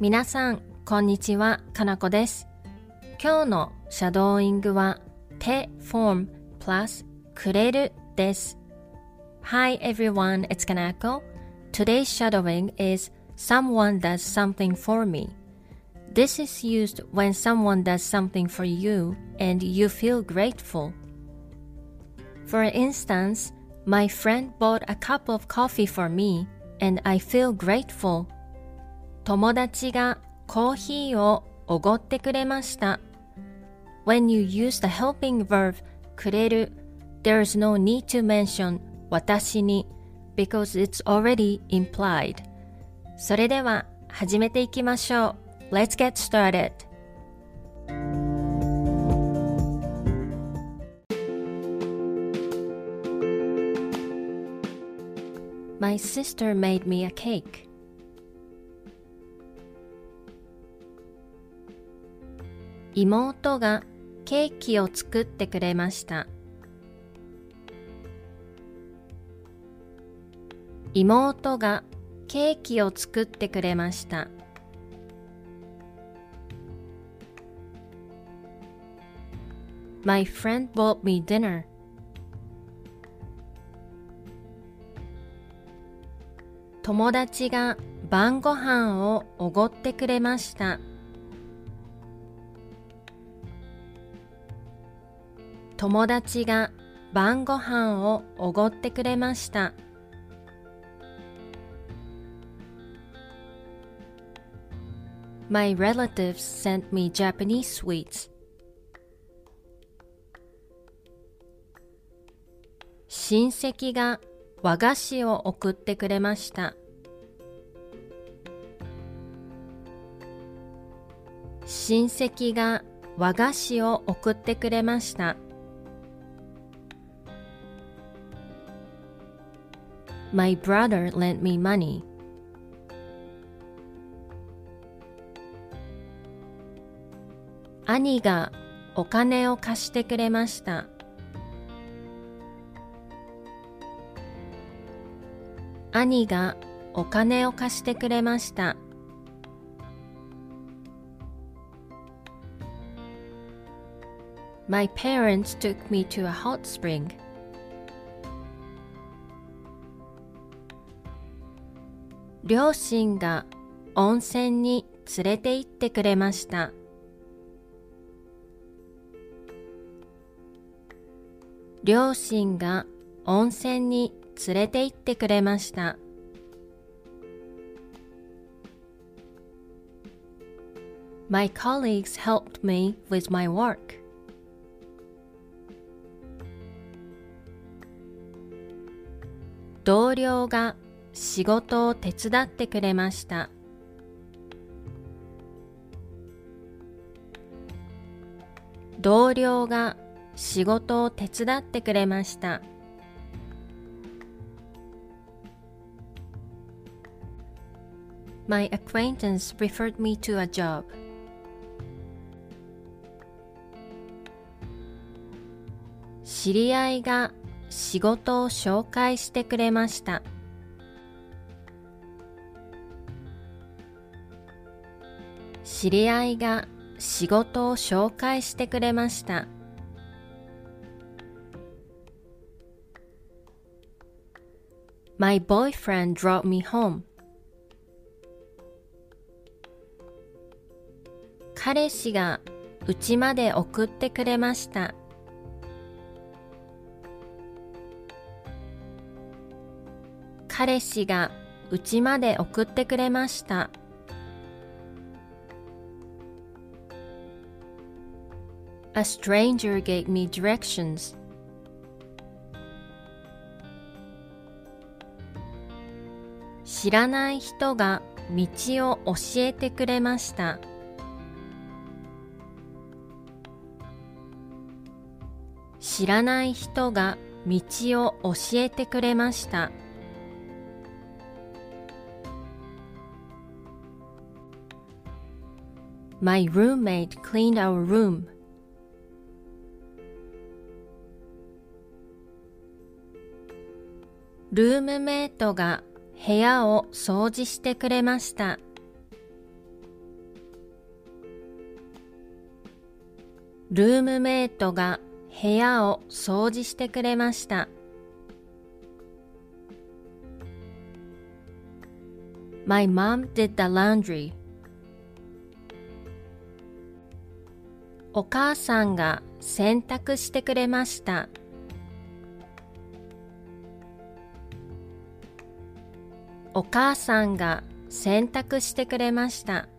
皆さん、こんにちは、かなこです。今日のシャドーイングは手 form plus くれるです。Hi everyone, it's Kanako. Today's shadowing is someone does something for me. This is used when someone does something for you and you feel grateful. For instance, my friend bought a cup of coffee for me and I feel grateful. 友達がコーヒーをおごってくれました。When you use the helping verb くれる there's no need to mention 私に because it's already implied それでは始めていきましょう Let's get started My sister made me a cake 妹がケーキを作ってくれました。妹がケーキを作ってくれました。My friend bought me dinner. 友達が晩ご飯をおごってくれました。友達が晩ご飯をおごってくれました。My relatives sent me Japanese sweets. 親戚が和菓子を送ってくれました。親戚が和菓子を送ってくれました。My brother lent me money. 兄がお金を貸してくれました。兄がお金を貸してくれました。My parents took me to a hot spring. 両親が温泉に連れて行ってくれました。両親が温泉に連れて行ってくれました。My colleagues helped me with my work. 同僚が仕事を手伝ってくれました。同僚が仕事を手伝ってくれました。My acquaintance referred me to a job. 知り合いが仕事を紹介してくれました。知り合いが仕事を紹介してくれました。My boyfriend drove me home. 彼氏が家まで送ってくれました。彼氏が家まで送ってくれました。A stranger gave me directions. 知らない人が道を教えてくれました。知らない人が道を教えてくれました。My roommate cleaned our room. ルームメイトが部屋を掃除してくれました。ルームメイトが部屋を掃除してくれました。My mom did the laundry. お母さんが洗濯してくれました。お母さんが洗濯してくれました。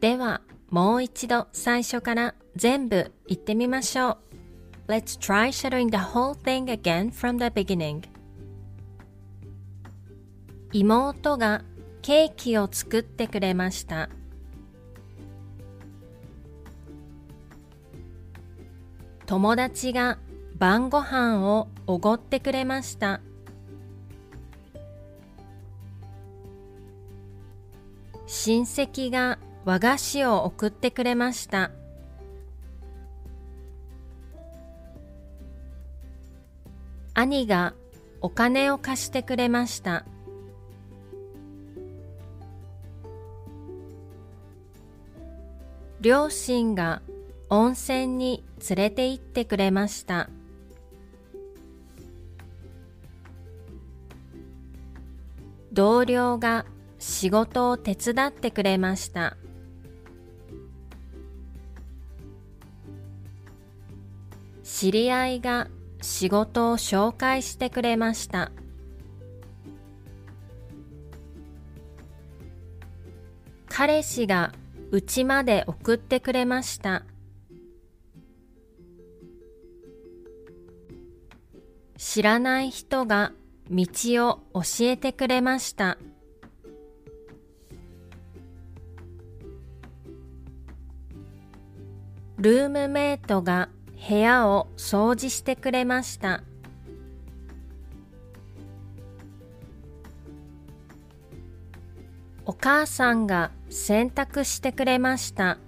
では、もう一度最初から全部言ってみましょう。Let's try shadowing the whole thing again from the beginning. 妹がケーキを作ってくれました。友達が晩ご飯をおごってくれました。親戚が和菓子を送ってくれました。兄がお金を貸してくれました。両親が温泉に連れて行ってくれました。同僚が仕事を手伝ってくれました。知り合いが仕事を紹介してくれました。彼氏が家まで送ってくれました。知らない人が道を教えてくれました。ルームメイトが部屋を掃除してくれました。母さんが洗濯してくれました。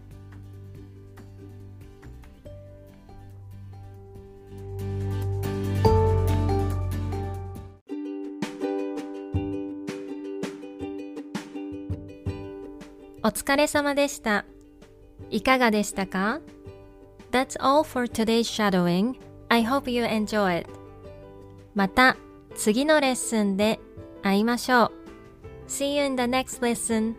お疲れ様でした。いかがでしたか？That's all for today's shadowing. I hope you enjoy it. また次のレッスンで会いましょう。See you in the next lesson.